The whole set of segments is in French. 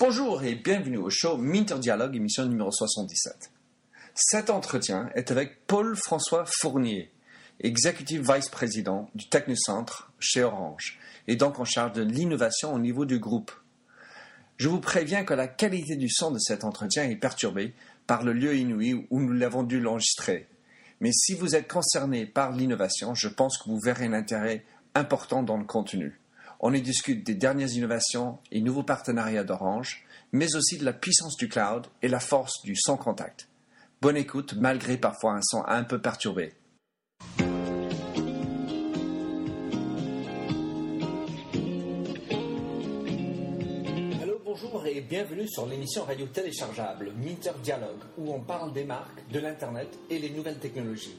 Bonjour et bienvenue au show Minter Dialogue, émission numéro 77. Cet entretien est avec Paul-François Fournier, Executive Vice Président du Technocentre chez Orange, et donc en charge de l'innovation au niveau du groupe. Je vous préviens que la qualité du son de cet entretien est perturbée par le lieu inouï où nous l'avons dû l'enregistrer. Mais si vous êtes concerné par l'innovation, je pense que vous verrez un intérêt important dans le contenu. On y discute des dernières innovations et nouveaux partenariats d'Orange, mais aussi de la puissance du cloud et la force du sans contact. Bonne écoute malgré parfois un son un peu perturbé. Bonjour et bienvenue sur l'émission radio téléchargeable Minter Dialogue où on parle des marques, de l'Internet et les nouvelles technologies.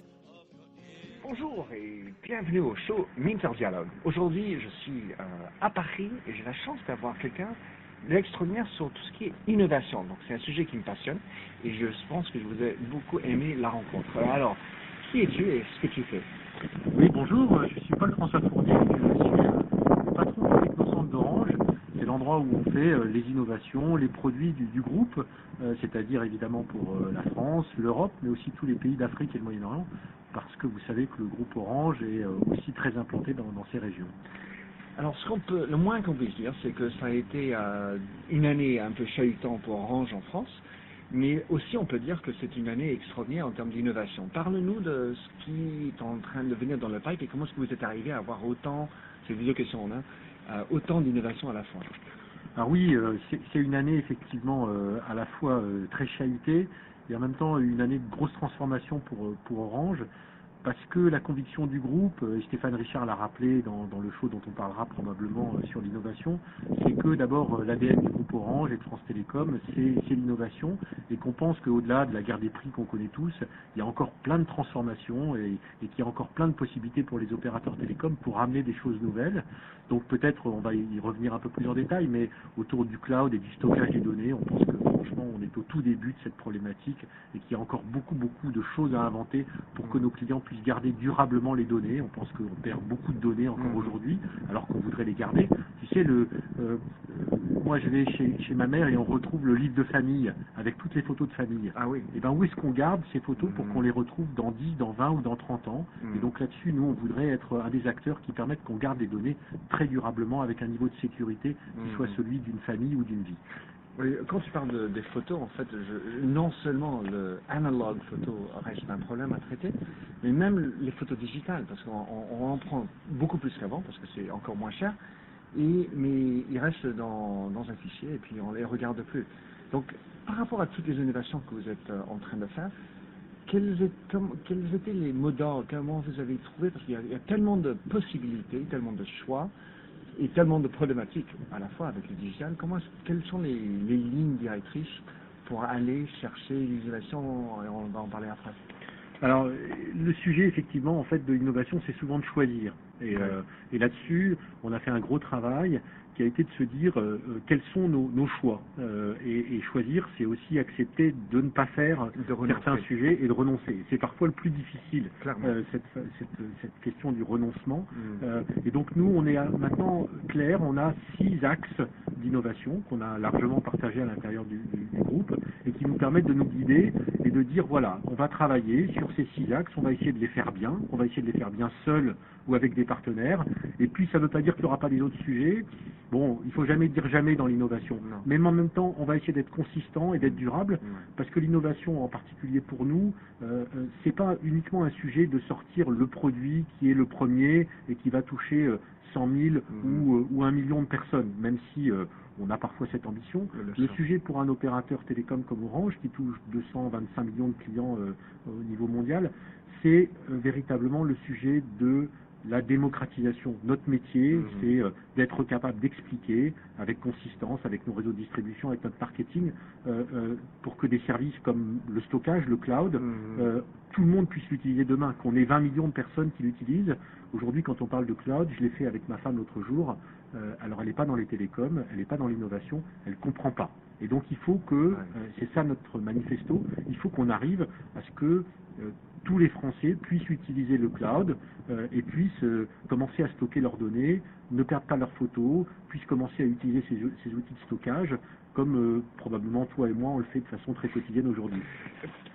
Bonjour et bienvenue au show Minter Dialogue. Aujourd'hui, je suis euh, à Paris et j'ai la chance d'avoir quelqu'un d'extraordinaire sur tout ce qui est innovation. Donc, c'est un sujet qui me passionne et je pense que je vous ai beaucoup aimé la rencontre. Alors, qui es-tu et ce que tu fais? Oui, bonjour, euh, je suis Paul-François Fournier, je suis patron du Technocentre d'Orange. C'est l'endroit où on fait euh, les innovations, les produits du, groupe, euh, c'est-à-dire évidemment pour euh, la France, l'Europe, mais aussi tous les pays d'Afrique et le Moyen-Orient, parce que vous savez que le groupe Orange est euh, aussi très implanté dans, dans ces régions. Alors, ce qu'on peut, le moins qu'on puisse dire, c'est que ça a été euh, une année un peu chahutante pour Orange en France, mais aussi on peut dire que c'est une année extraordinaire en termes d'innovation. Parle-nous de ce qui est en train de venir dans le pipe et comment est-ce que vous êtes arrivé à avoir autant, c'est deux questions en un, euh, autant d'innovation à la fois. Alors oui, euh, c'est une année effectivement à la fois très chahutée et en même temps une année de grosse transformation pour, euh, pour Orange, parce que la conviction du groupe, euh, et Stéphane Richard l'a rappelé dans, le show dont on parlera probablement euh, sur l'innovation, c'est que d'abord l'ADN du groupe Orange et de France Télécom, c'est l'innovation, et qu'on pense qu'au-delà de la guerre des prix qu'on connaît tous, il y a encore plein de transformations et, et qu'il y a encore plein de possibilités pour les opérateurs télécoms pour amener des choses nouvelles. Donc peut-être on va y revenir un peu plus en détail, mais autour du cloud et du stockage des données, on pense franchement on est au tout début de cette problématique et qu'il y a encore beaucoup beaucoup de choses à inventer pour que nos clients puissent garder durablement les données. On pense qu'on perd beaucoup de données encore Mhm. aujourd'hui, alors qu'on voudrait les garder. Tu sais, le, euh, moi je vais chez, chez ma mère et on retrouve le livre de famille avec toutes les photos de famille. Ah oui. Et ben où est-ce qu'on garde ces photos pour Mhm. qu'on les retrouve dans 10, dans 20 ou dans 30 ans? Et donc là-dessus, nous, on voudrait être un des acteurs qui permettent qu'on garde les données très durablement avec un niveau de sécurité qui soit celui d'une famille ou d'une vie. Quand tu parles de- des photos, en fait, non seulement le analog photo reste un problème à traiter, mais même les photos digitales, parce qu'on on- on en prend beaucoup plus qu'avant, parce que c'est encore moins cher, mais ils restent dans, un fichier et puis on les regarde plus. Donc, par rapport à toutes les innovations que vous êtes euh, en train de faire, quels, étaient, les mots d'ordre Comment vous avez trouvé Parce qu'il y a tellement de possibilités, tellement de choix et tellement de problématiques à la fois avec le digital. Comment, quelles sont les, les lignes directrices pour aller chercher l'innovation et On va en parler après. Alors, le sujet, effectivement, en fait, de l'innovation, c'est souvent de choisir. Et, euh, et là-dessus, on a fait un gros travail qui a été de se dire euh, euh, quels sont nos, nos choix. Euh, et, et choisir, c'est aussi accepter de ne pas faire certains sujets et de renoncer. C'est parfois le plus difficile, euh, cette, cette, cette question du renoncement. Mm. Et donc nous, on est maintenant clair, on a six axes d'innovation qu'on a largement partagés à l'intérieur du, du- du groupe et qui nous permettent de nous guider et de dire voilà, on va travailler sur ces six axes, on va essayer de les faire bien, on va essayer de les faire bien seuls ou avec des partenaires. Et puis ça ne veut pas dire qu'il n'y aura pas des autres sujets. Bon, il faut jamais dire jamais dans l'innovation, mais en même temps, on va essayer d'être consistant et d'être durable. Parce que l'innovation, en particulier pour nous, euh, euh, c'est pas uniquement un sujet de sortir le produit qui est le premier et qui va toucher euh, 100 000 Mhm. ou, euh, ou un million de personnes, même si euh, on a parfois cette ambition. Le sujet pour un opérateur télécom comme Orange, qui touche 225 millions de clients euh, au niveau mondial, c'est euh, véritablement le sujet de la démocratisation. Notre métier, Mhm. c'est euh, d'être capable d'expliquer avec consistance, avec nos réseaux de distribution, avec notre marketing, euh, euh, pour que des services comme le stockage, le cloud, euh, tout le monde puisse l'utiliser demain, qu'on ait 20 millions de personnes qui l'utilisent. Aujourd'hui, quand on parle de cloud, je l'ai fait avec ma femme l'autre jour, alors elle n'est pas dans les télécoms, elle n'est pas dans l'innovation, elle comprend pas. Et donc il faut que, c'est ça notre manifesto, il faut qu'on arrive à ce que tous les Français puissent utiliser le cloud euh, et puissent euh, commencer à stocker leurs données, ne perdent pas leurs photos, puissent commencer à utiliser ces, outils de stockage comme euh, probablement toi et moi on le fait de façon très quotidienne aujourd'hui.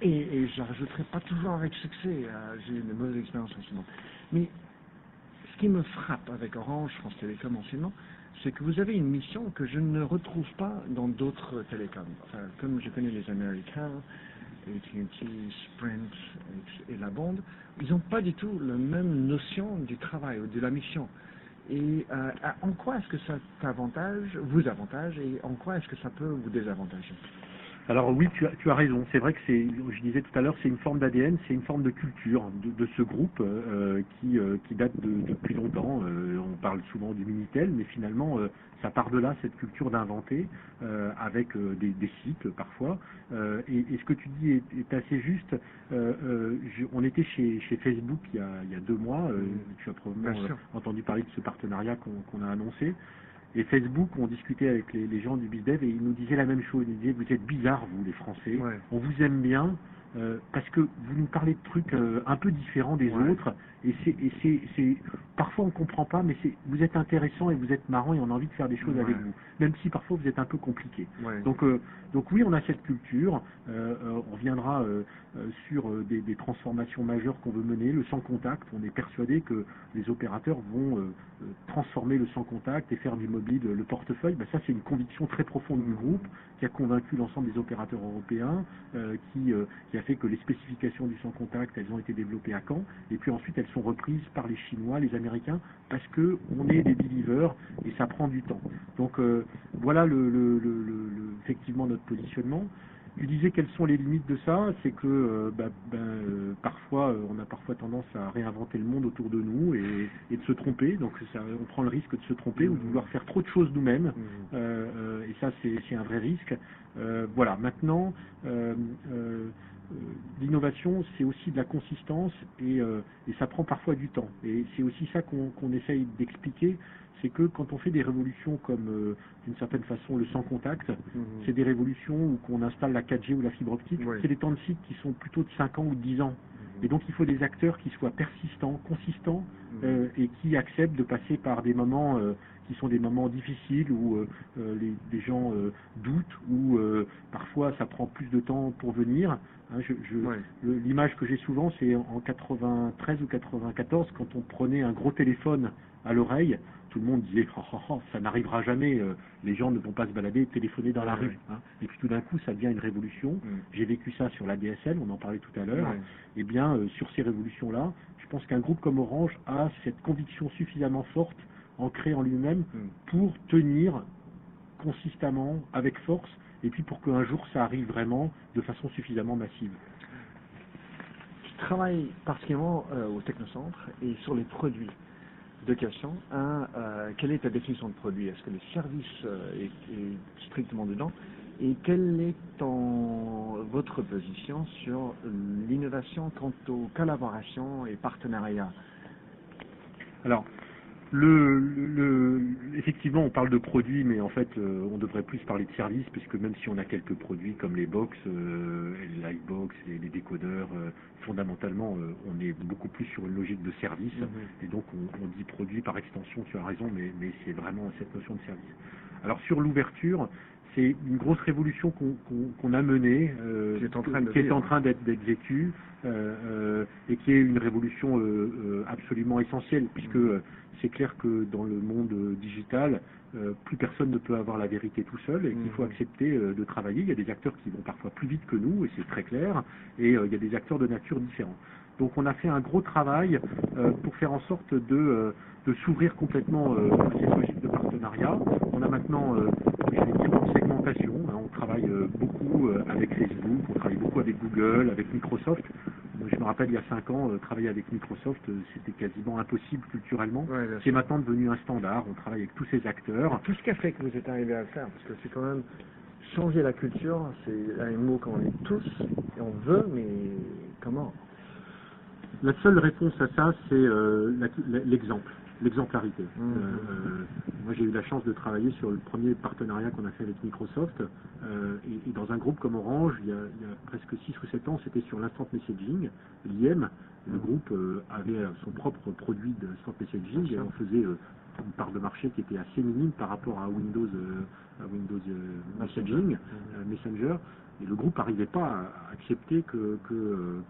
Et, et je rajouterai pas toujours avec succès, j'ai une mauvaise expérience récemment. Mais ce qui me frappe avec Orange, France Télécom anciennement, c'est que vous avez une mission que je ne retrouve pas dans d'autres télécoms. Comme je connais les Américains, AT&T, Sprint et, la bande, ils n'ont pas du tout la même notion du travail ou de la mission. Et euh, en quoi est-ce que ça t'avantage, vous avantage, et en quoi est-ce que ça peut vous désavantager? Alors oui, tu as, tu as raison. C'est vrai que c'est, je disais tout à l'heure, c'est une forme d'ADN, c'est une forme de culture de, de ce groupe euh, qui, euh, qui date de, depuis longtemps. Euh, on parle souvent du Minitel, mais finalement, euh, ça part de là, cette culture d'inventer, euh, avec euh, des, des cycles parfois. Euh, et, et ce que tu dis est, est assez juste. Euh, euh, je- on était chez, chez Facebook il y, a, il y a deux mois. euh, tu as probablement entendu parler de ce partenariat qu'on qu'on a annoncé. Et Facebook, on discutait avec les, les gens du BizDev et ils nous disaient la même chose. Ils nous disaient, vous êtes bizarres, vous, les Français. Ouais. On vous aime bien euh, parce que vous nous parlez de trucs euh, un peu différents des Ouais. autres. Et c'est, parfois on comprend pas, mais c'est, vous êtes intéressant et vous êtes marrant et on a envie de faire des choses Ouais. avec vous. Même si parfois vous êtes un peu compliqué. Ouais. Donc, euh, donc oui, on a cette culture. Euh, euh, on reviendra euh, sur des, des transformations majeures qu'on veut mener. Le sans contact, on est persuadé que les opérateurs vont transformer le sans contact et faire du mobile le portefeuille. Ben, ça, c'est une conviction très profonde du groupe qui a convaincu l'ensemble des opérateurs européens, qui, qui a fait que les spécifications du sans contact, elles ont été développées à Caen, et puis ensuite elles sont reprises par les Chinois, les Américains, parce que on est des believers et ça prend du temps. Donc euh, voilà le, le- le- le- le- effectivement notre positionnement. Tu disais quelles sont les limites de ça, c'est que euh, bah, ben, euh, parfois euh, on a parfois tendance à réinventer le monde autour de nous et, et de se tromper, donc ça, on prend le risque de se tromper ou de vouloir faire trop de choses nous-mêmes. Euh, et ça c'est un vrai risque. Voilà, maintenant, l'innovation c'est aussi de la consistance et, euh, et ça prend parfois du temps. Et c'est aussi ça qu'on essaye d'expliquer, c'est que quand on fait des révolutions comme euh, d'une certaine façon le sans contact, Mhm. c'est des révolutions où qu'on installe la 4G ou la fibre optique, Oui. c'est des temps de cycle qui sont plutôt de 5 ans ou de 10 ans. Et donc il faut des acteurs qui soient persistants, consistants Mhm. euh, et qui acceptent de passer par des moments euh, qui sont des moments difficiles où euh, les, les gens doutent, où parfois ça prend plus de temps pour venir. Hein, je- je- Ouais. le- L'image que j'ai souvent, c'est en en 93 ou 94, quand on prenait un gros téléphone à l'oreille, tout le monde disait oh, oh, oh, ça n'arrivera jamais, euh, les gens ne vont pas se balader et téléphoner dans la Ouais, rue. hein. Et puis tout d'un coup, ça devient une révolution. Mhm. J'ai vécu ça sur la DSL, on en parlait tout à l'heure. Ouais. Eh bien, euh, sur ces révolutions-là, je pense qu'un groupe comme Orange a cette conviction suffisamment forte, ancrée en lui-même, Mhm. pour tenir consistamment, avec force, et puis pour qu'un jour ça arrive vraiment de façon suffisamment massive. Tu travailles particulièrement euh, au Technocentre et sur les produits. Deux questions. Un, euh, quelle est ta définition de produit? Est-ce que le service euh, est, strictement dedans? Et quelle est votre position sur l'innovation quant aux collaborations et partenariats? Alors, le, le- le- effectivement, on parle de produits, mais en fait, euh, on devrait plus parler de services, puisque même si on a quelques produits comme les box, euh, les lightbox, les, les décodeurs, euh, fondamentalement, euh, on est beaucoup plus sur une logique de service. Et donc, on, on dit produit par extension, tu as raison, mais, mais c'est vraiment cette notion de service. Alors, sur l'ouverture, c'est une grosse révolution qu'on qu'on- qu'on a menée, euh, Qui est en train d'être vécue, et qui est une révolution euh, euh, absolument essentielle, puisque euh, c'est clair que dans le monde euh, digital, euh, plus personne ne peut avoir la vérité tout seul et qu'il faut accepter euh, de travailler. Il y a des acteurs qui vont parfois plus vite que nous, et c'est très clair, et euh, il y a des acteurs de nature différente. Donc on a fait un gros travail euh, pour faire en sorte de, euh, de s'ouvrir complètement euh, à cette logique de partenariat. On a maintenant, euh, je vais dire, une segmentation. hein. on travaille euh, beaucoup euh, avec Facebook, on travaille beaucoup avec Google, avec Microsoft. Je me rappelle il y a cinq ans, euh, travailler avec Microsoft, euh, c'était quasiment impossible culturellement. Ouais, C'est maintenant devenu un standard. On travaille avec tous ces acteurs. Tout ce qui a fait que vous êtes arrivé à le faire, parce que c'est quand même changer la culture, c'est un mot qu'on est tous et on veut, mais comment? La seule réponse à ça, c'est euh, l'exemple, l'exemplarité. Mhm. Euh, euh, moi, j'ai eu la chance de travailler sur le premier partenariat qu'on a fait avec Microsoft. euh, et, et dans un groupe comme Orange, il y a, il y a presque 6 ou 7 ans, c'était sur l'instant messaging, l'IM. Le Mhm. groupe euh, avait son propre produit d'instant messaging et on faisait une part de marché qui était assez minime par rapport à Windows, à Windows Messaging, euh, Messenger. Et le groupe n'arrivait pas à accepter que que, euh,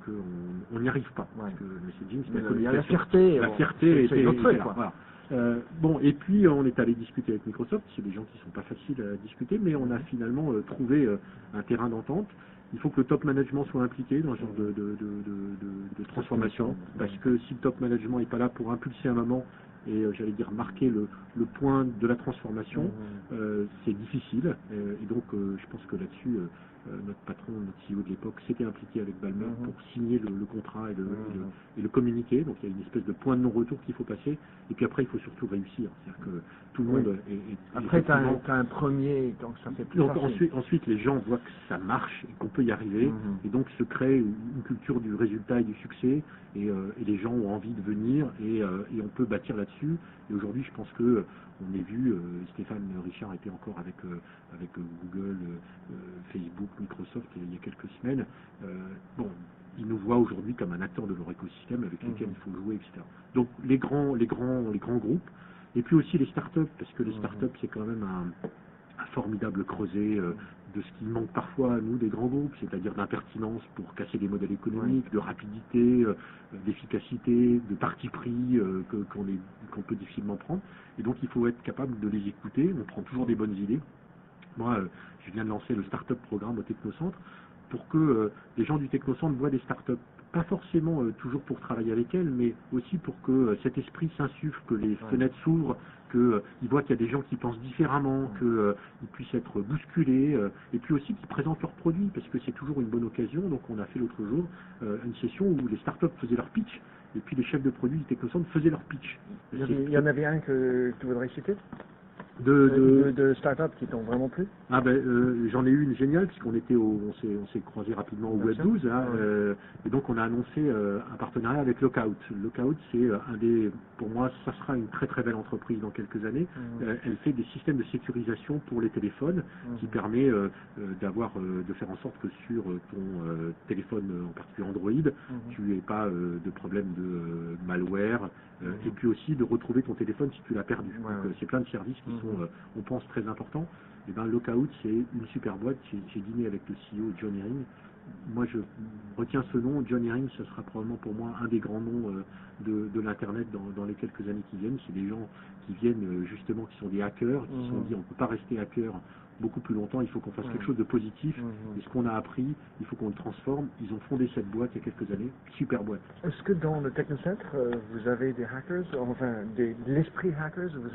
n'y arrive pas. Parce que messaging, c'est la la fierté. La fierté était, là, quoi. voilà. Euh, bon, et puis on est allé discuter avec Microsoft. C'est des gens qui sont pas faciles à discuter, mais on a finalement euh, trouvé euh, un terrain d'entente. Il faut que le top management soit impliqué dans ce genre de, de, de, de- de- de transformation, parce que si le top management n'est pas là pour impulser un moment et euh, j'allais dire marquer le, le point de la transformation, euh, c'est difficile. Euh, et donc, euh, je pense que là-dessus, euh, euh, notre patron, notre CEO de l'époque, s'était impliqué avec Balmer Mhm. pour signer le, le contrat et le, et le- et le communiquer. Donc, il y a une espèce de point de non-retour qu'il faut passer. Et puis après, il faut surtout réussir. C'est-à-dire que tout le Oui. monde est, est- Après, tu as, un premier, donc ça fait plus donc ensuite, ensuite, les gens voient que ça marche et qu'on peut y arriver. Mhm. Et donc se crée une une culture du résultat et du succès. Et, euh, et les gens ont envie de venir et, euh, et on peut bâtir là-dessus. Et aujourd'hui, je pense que euh, on est vu, euh, Stéphane Richard était encore avec, euh, avec euh, Google, Facebook, Microsoft il y a quelques semaines. Bon, ils nous voient aujourd'hui comme un acteur de leur écosystème avec lequel Mhm. il faut jouer, etc. Donc les grands, les grands, les grands groupes. Et puis aussi les startups, parce que les Mhm. startups, c'est quand même un formidable creuset euh, de ce qui manque parfois à nous des grands groupes, c'est-à-dire d'impertinence pour casser des modèles économiques, de rapidité, euh, d'efficacité, de parti pris euh, que- qu'on peut difficilement prendre. Et donc il faut être capable de les écouter. On prend toujours des bonnes idées. Moi, je viens de lancer le Startup Programme au Technocentre pour que les gens du Technocentre voient des startups, pas forcément euh, toujours pour travailler avec elles, mais aussi pour que euh, cet esprit s'insuffle, que les fenêtres s'ouvrent, qu'ils voient qu'il y a des gens qui pensent différemment, qu'ils puissent être bousculés, euh, et puis aussi qu'ils présentent leurs produits, parce que c'est toujours une bonne occasion. Donc on a fait l'autre jour euh, une session où les startups faisaient leur pitch, et puis les chefs de produits du Technocentre faisaient leur pitch. Il y, avait- il y en avait un que tu voudrais citer? De, de- de, start-up qui t'ont vraiment plu? Ah ben euh, j'en ai eu une géniale puisqu'on était au, on s'est on s'est croisé rapidement au Bien Web sûr. 12 hein, Ouais. euh, et donc on a annoncé euh, un partenariat avec Lookout. Lookout c'est euh, un des pour moi ça sera une très très belle entreprise dans quelques années. Euh, elle fait des systèmes de sécurisation pour les téléphones qui Mhm. permet euh, euh, d'avoir euh, de faire en sorte que sur euh, ton euh, téléphone euh, en particulier Android Mhm. tu n'aies pas euh, de problème de euh, malware euh, et puis aussi de retrouver ton téléphone si tu l'as perdu. Ouais, Donc, ouais. euh, c'est plein de services qui Mhm. Sont, euh, on pense, très importants. Et ben Lookout, c'est une super boîte. J'ai dîné avec le CEO John Herring. Moi, je retiens ce nom. John Herring, ce sera probablement pour moi un des grands noms euh, de, de l'Internet dans, dans les quelques années qui viennent. C'est des gens qui viennent euh, justement, qui sont des hackers, qui se sont Mhm. dit on ne peut pas rester hacker beaucoup plus longtemps, il faut qu'on fasse Ouais. quelque chose de positif. Mhm. Et ce qu'on a appris, il faut qu'on le transforme. Ils ont fondé cette boîte il y a quelques années, super boîte. Est-ce que dans le Technocentre, euh, vous avez des hackers, enfin, des, de l'esprit hackers vous,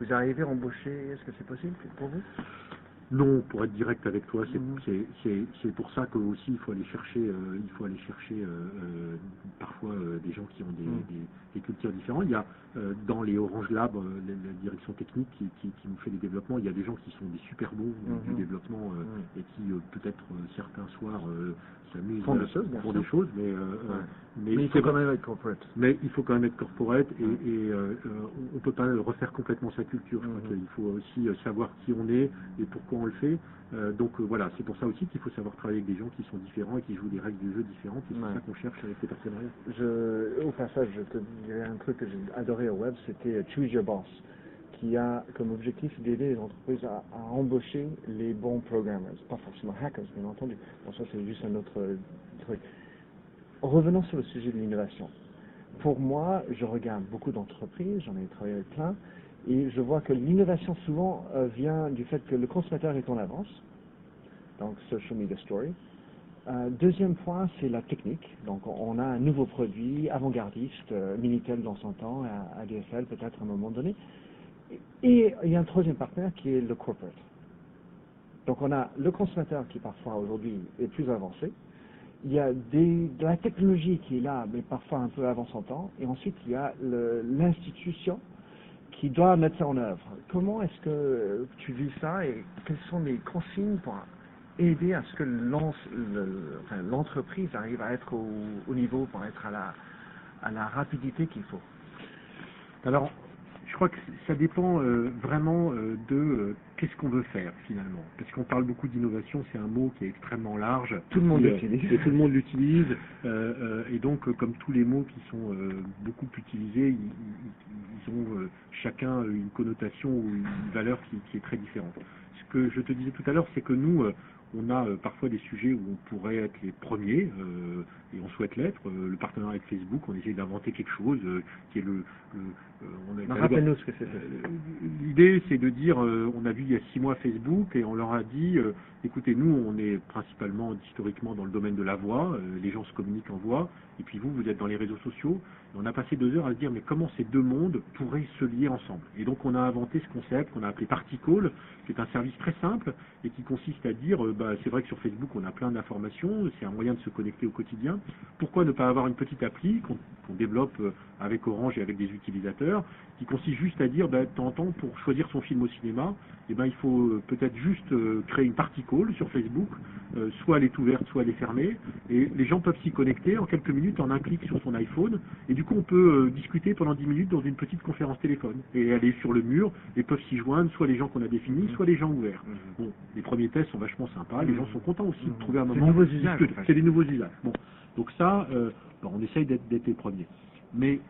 vous arrivez à embaucher, est-ce que c'est possible pour vous? Non, pour être direct avec toi, c'est Mhm. c'est- pour ça que aussi il faut aller chercher, euh, il faut aller chercher euh, euh, parfois euh, des gens qui ont des, Mhm. des- des cultures différentes. Il y a dans les Orange Lab, la, la direction technique qui, qui- qui nous fait des développements, il y a des gens qui sont des super bons euh, Mhm. du développement et qui peut-être certains soirs euh, Font des à- choses, bien font sûr. des choses, mais, euh, Ouais. euh, Mais il faut quand même être corporate. mais il faut quand même être corporate et, et, euh, euh, on ne peut pas refaire complètement sa culture. Qu'il faut aussi euh, savoir qui on est et pourquoi on le fait. Euh, donc euh, voilà, c'est pour ça aussi qu'il faut savoir travailler avec des gens qui sont différents et qui jouent des règles du jeu différentes. C'est Ouais. ça qu'on cherche avec les partenariats. Je, au passage, je te dirais un truc que j'ai adoré au web, c'était euh, Choose Your Boss, qui a comme objectif d'aider les entreprises à, embaucher les bons programmers, pas forcément hackers, bien entendu. Bon, ça c'est juste un autre euh, truc. Revenons sur le sujet de l'innovation. Pour moi, je regarde beaucoup d'entreprises, j'en ai travaillé avec plein, et je vois que l'innovation souvent euh, vient du fait que le consommateur est en avance, donc social media story. Euh, deuxième point, c'est la technique. Donc, on a un nouveau produit avant-gardiste, euh, Minitel dans son temps, ADSL peut-être à un moment donné. Et il y a un troisième partenaire qui est le corporate. Donc, on a le consommateur qui parfois aujourd'hui est plus avancé, il y a de la technologie qui est là, mais parfois un peu avant son temps, et ensuite il y a l'institution qui doit mettre ça en œuvre. Comment est-ce que tu vis ça et quelles sont les consignes pour aider à ce que l'entreprise arrive à être au, au niveau, pour être à la, à la rapidité qu'il faut? Alors, crois que ça dépend euh, vraiment euh, de euh, qu'est-ce qu'on veut faire finalement. Parce qu'on parle beaucoup d'innovation, c'est un mot qui est extrêmement large. Tout le monde l'utilise. Tout le monde l'utilise. et donc, comme tous les mots qui sont beaucoup utilisés, ils, ont chacun une connotation ou une valeur qui, qui est très différente. Ce que je te disais tout à l'heure, c'est que nous, on a parfois des sujets où on pourrait être les premiers, euh, et on souhaite l'être. Le partenariat avec Facebook, on essaie d'inventer quelque chose euh, qui est le... Rappelle-nous ce que c'est. euh, L'idée, c'est de dire, euh, on a vu il y a six mois Facebook et on leur a dit, euh, écoutez, nous, on est principalement historiquement dans le domaine de la voix, euh, les gens se communiquent en voix, et puis vous, vous êtes dans les réseaux sociaux. Et on a passé deux heures à se dire, mais comment ces deux mondes pourraient se lier ensemble? Et donc, on a inventé ce concept qu'on a appelé Particall, qui est un service très simple et qui consiste à dire, euh, bah, c'est vrai que sur Facebook, on a plein d'informations, c'est un moyen de se connecter au quotidien. Pourquoi ne pas avoir une petite appli qu'on développe euh, avec Orange et avec des utilisateurs, qui consiste juste à dire, bah, de temps en temps, pour choisir son film au cinéma, eh ben, il faut euh, peut-être juste euh, créer une partie call sur Facebook, euh, soit elle est ouverte, soit elle est fermée, et les gens peuvent s'y connecter en quelques minutes en un clic sur son iPhone, et du coup on peut euh, discuter pendant 10 minutes dans une petite conférence téléphone, et aller sur le mur, et peuvent s'y joindre soit les gens qu'on a définis, soit les gens ouverts. Bon, les premiers tests sont vachement sympas, les gens sont contents aussi de trouver un C'est moment. des nouveaux usages. C'est des nouveaux usages. Bon, donc ça, euh, bon, on essaye d'être d'être les premiers. Mais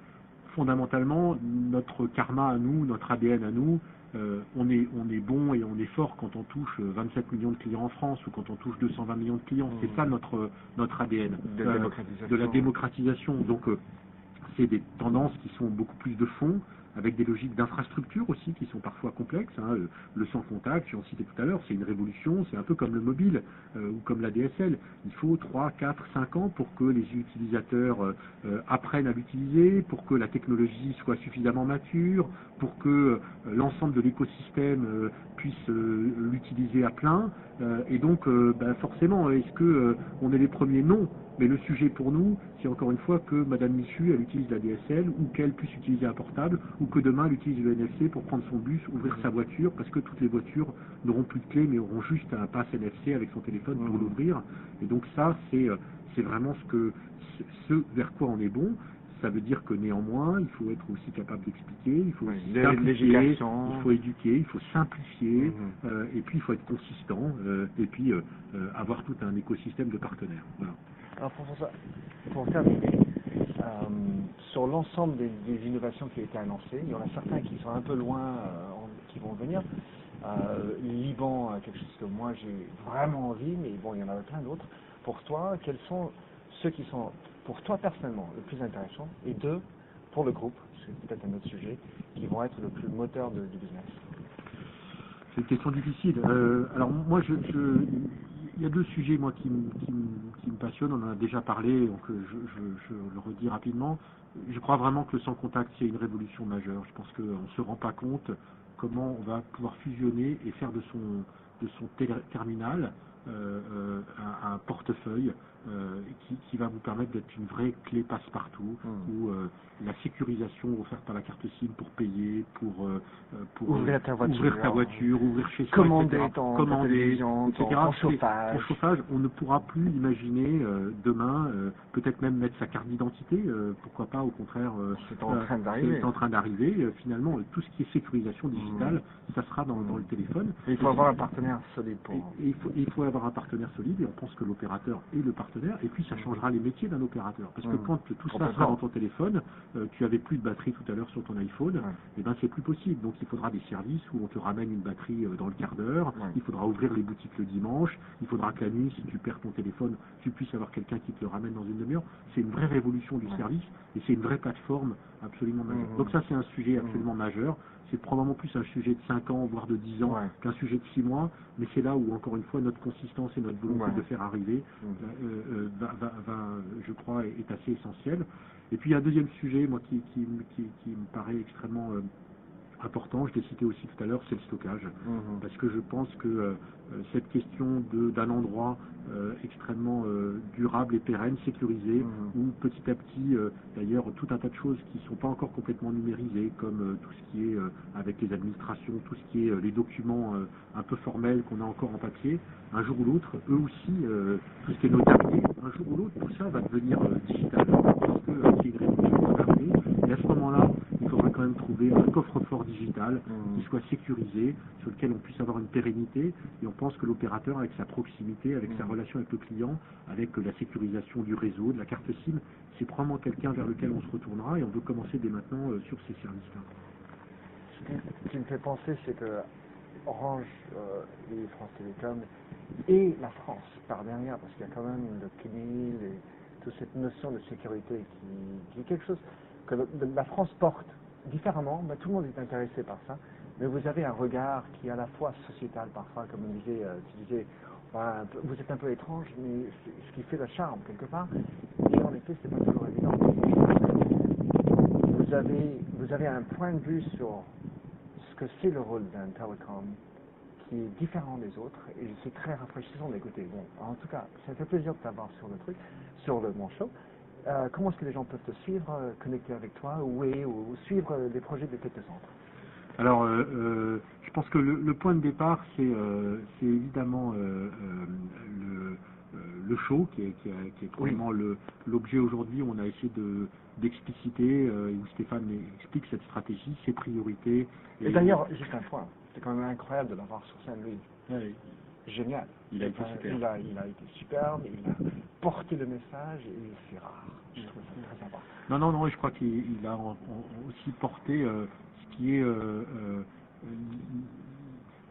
fondamentalement, notre karma à nous, notre ADN à nous, euh, on, est, on est bon et on est fort quand on touche euh, 27 millions de clients en France ou quand on touche 220 millions de clients. C'est ça notre, notre ADN. De la Euh, démocratisation. de la démocratisation. Donc, euh, c'est des tendances qui sont beaucoup plus de fond, avec des logiques d'infrastructure aussi qui sont parfois complexes. hein. Le, le sans contact, tu en citais tout à l'heure, c'est une révolution, c'est un peu comme le mobile euh, ou comme la DSL. Il faut 3, 4, 5 ans pour que les utilisateurs euh, euh, apprennent à l'utiliser, pour que la technologie soit suffisamment mature, pour que l'ensemble de l'écosystème puisse l'utiliser à plein. Et donc, ben, forcément, est-ce que on est les premiers? Non. Mais le sujet pour nous, c'est encore une fois que Madame Michu, elle utilise la DSL ou qu'elle puisse utiliser un portable que demain elle utilise le NFC pour prendre son bus, ouvrir sa voiture parce que toutes les voitures n'auront plus de clé mais auront juste un pass NFC avec son téléphone pour l'ouvrir. Et donc ça, c'est euh, c'est vraiment ce que ce vers quoi on est bon. Ça veut dire que néanmoins, il faut être aussi capable d'expliquer, il faut Oui, simplifier, il faut éduquer, il faut simplifier, Mhm. euh, et puis il faut être consistant, euh, et puis euh, euh, avoir tout un écosystème de partenaires. Voilà. Alors François, pour terminer, euh, sur l'ensemble des, innovations qui ont été annoncées, il y en a certains qui sont un peu loin, euh, qui vont venir. Euh, Liban, euh, quelque chose que moi j'ai vraiment envie, mais bon, il y en a plein d'autres. Pour toi, quels sont ceux qui sont, pour toi personnellement, le plus intéressants, et deux, pour le groupe, c'est peut-être un autre sujet, qui vont être le plus moteur du business? C'est une question difficile. Euh, alors moi, je- il y a deux sujets moi qui, me- qui, passionnent. On en a déjà parlé, donc euh, je, je- je le redis rapidement. Je crois vraiment que le sans contact c'est une révolution majeure. Je pense qu'on ne se rend pas compte comment on va pouvoir fusionner et faire de son de son terminal euh, euh, un portefeuille euh, qui, qui va vous permettre d'être une vraie clé passe-partout Mm. où euh, la sécurisation offerte par la carte SIM pour payer, pour, euh, pour Ouvrir ta voiture. ouvrir ta voiture, ouvrir chez soi, Commander etc. ton- commander, ton- etc. ton C'est- chauffage. ton chauffage, on ne pourra plus imaginer demain, peut-être même mettre sa carte d'identité, pourquoi pas au contraire. C'est en train d'arriver. En train d'arriver. Finalement, tout ce qui est sécurisation digitale, ça sera dans, dans le téléphone. Et il faut avoir un partenaire solide pour. Et, et il, faut, et il faut avoir un partenaire solide, et on pense que l'opérateur est le partenaire, et puis ça changera les métiers d'un opérateur. Parce que Mhm. quand tout ça sera dans ton téléphone, euh, tu avais plus de batterie tout à l'heure sur ton iPhone, et ben c'est plus possible. Donc il faudra des services où on te ramène une batterie euh, dans le quart d'heure, il faudra ouvrir les boutiques le dimanche, il faudra que la nuit, si tu perds ton téléphone, tu puisses avoir quelqu'un qui te le ramène dans une demi-heure. C'est une vraie révolution du service, et c'est une vraie plateforme absolument majeure. Mhm. Donc ça c'est un sujet absolument majeur. C'est probablement plus un sujet de 5 ans, voire de 10 ans, Ouais. qu'un sujet de 6 mois, mais c'est là où, encore une fois, notre consistance et notre volonté Ouais. de faire arriver, Mhm. euh, euh, va, va- va, je crois, est, est assez essentiel. Et puis, il y a un deuxième sujet, moi, qui, qui, me- qui, qui me paraît extrêmement euh, important, je l'ai cité aussi tout à l'heure, c'est le stockage. Mhm. Parce que je pense que euh, cette question de- d'un endroit euh, extrêmement euh, durable et pérenne, sécurisé, Mhm. où petit à petit, d'ailleurs, tout un tas de choses qui ne sont pas encore complètement numérisées, comme tout ce qui est avec les administrations, tout ce qui est les documents un peu formels qu'on a encore en papier, un jour ou l'autre, eux aussi, tout ce qui est notarié, un jour ou l'autre, tout ça va devenir digital. Parce que euh, c'est une révolution qui va arriver. Et à ce moment-là, il faudra quand même trouver un coffre-fort digital Mhm. qui soit sécurisé, sur lequel on puisse avoir une pérennité. Et on pense que l'opérateur, avec sa proximité, avec sa Mhm. relation avec le client, avec la sécurisation du réseau, de la carte SIM, c'est probablement quelqu'un vers lequel on se retournera et on veut commencer dès maintenant euh, sur ces services-là. Ce qui, ce qui me fait penser, c'est que Orange euh, et France Télécom et la France par derrière, parce qu'il y a quand même le CNIL et toute cette notion de sécurité qui, qui est quelque chose que le- la France porte différemment, tout le monde est intéressé par ça. Mais vous avez un regard qui est à la fois sociétal parfois, comme on disait, euh, tu disais, vous êtes un peu étrange, mais ce qui fait le charme quelque part. Et en effet, c'est pas toujours évident. Vous avez, un point de vue sur ce que c'est le rôle d'un télécom qui est différent des autres et c'est très rafraîchissant d'écouter. Bon, en tout cas, ça fait plaisir de t'avoir sur le truc, sur le mon show. Euh, comment est-ce que les gens peuvent te suivre, euh, connecter avec toi, ou, et, ou suivre euh, les projets de Technocentre Alors, euh, je pense que le, le point de départ, c'est évidemment le, le show, qui est, qui est, qui est probablement le- l'objet aujourd'hui. On a essayé de d'expliciter, où Stéphane explique cette stratégie, ses priorités. Et d'ailleurs, juste un point, c'est quand même incroyable de l'avoir sur scène, lui. Génial. Il a été Enfin, super. Il a, il a été superbe, il a porté le message et c'est rare. Je trouve ça très sympa. Non, non, non, je crois qu'il il a aussi porté euh, ce qui est euh, euh,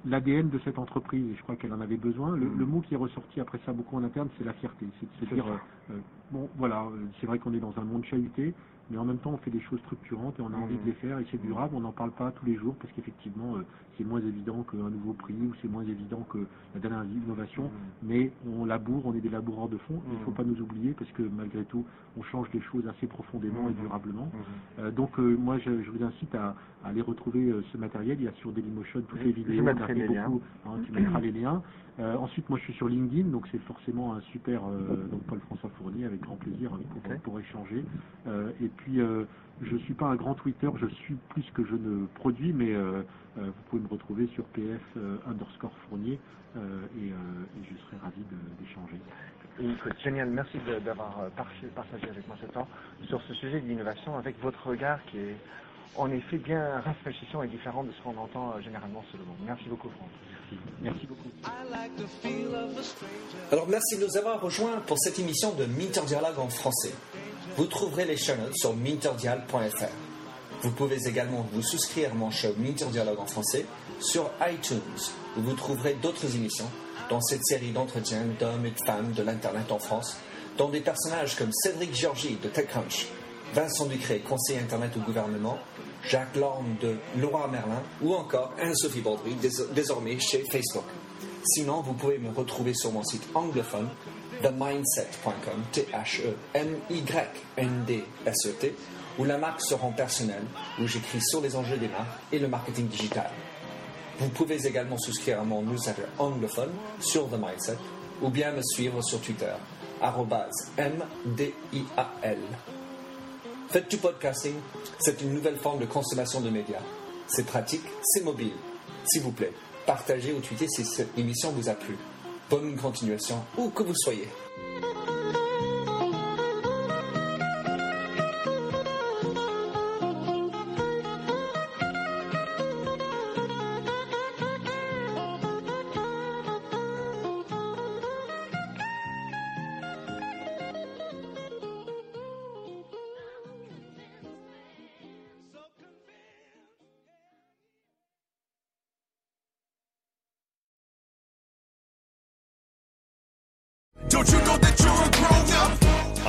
l'ADN de cette entreprise, et je crois qu'elle en avait besoin. Le, Mm. le mot qui est ressorti après ça beaucoup en interne, c'est la fierté. C'est de se dire, bon, voilà, c'est vrai qu'on est dans un monde chahuté, mais en même temps, on fait des choses structurantes et on a envie de les faire, et c'est durable. On n'en parle pas tous les jours parce qu'effectivement, euh, c'est moins évident qu'un nouveau prix ou c'est moins évident que la dernière innovation Mm. mais on laboure, on est des laboureurs de fond, il ne faut Mhm. pas nous oublier parce que malgré tout, on change les choses assez profondément et durablement. Euh, donc euh, moi, je, je vous incite à, à aller retrouver ce matériel. Il y a sur Dailymotion toutes les vidéos. on a fait beaucoup. hein, tu mettras les liens. Euh, ensuite, moi, je suis sur LinkedIn, donc c'est forcément un super. euh, donc Paul-François Fournier, avec grand plaisir pour, échanger. Et puis, euh, je suis pas un grand Twitter, je suis plus que je ne produis, mais euh, euh, vous pouvez me retrouver sur PF euh, underscore Fournier euh, et, euh, et je serai ravi d'échanger. Et écoute, génial, merci d'avoir partagé avec moi ce temps sur ce sujet de l'innovation avec votre regard qui est en effet bien rafraîchissant et différent de ce qu'on entend généralement sur le monde. Merci beaucoup Franck. Merci beaucoup. Alors merci de nous avoir rejoints pour cette émission de Minter Dialogue en français. Vous trouverez les show sur minterdial.fr. Vous pouvez également vous souscrire à mon show Minter Dialogue en français sur iTunes, où vous trouverez d'autres émissions dans cette série d'entretiens d'hommes et de femmes de l'Internet en France, dont des personnages comme Cédric Georgie de TechCrunch, Vincent Ducré, conseiller Internet au gouvernement, Jacques Lorme de Laura Merlin ou encore Anne-Sophie Baudry, dés- désormais chez Facebook. Sinon, vous pouvez me retrouver sur mon site anglophone themindset.com, T-H-E-M-Y-N-D-S-E-T, où la marque se rend personnelle, où j'écris sur les enjeux des marques et le marketing digital. Vous pouvez également souscrire à mon newsletter anglophone sur The Mindset ou bien me suivre sur Twitter, MDIAL. Faites du podcasting, c'est une nouvelle forme de consommation de médias. C'est pratique, c'est mobile. S'il vous plaît, partagez ou tweetez si cette émission vous a plu. Bonne continuation, où que vous soyez.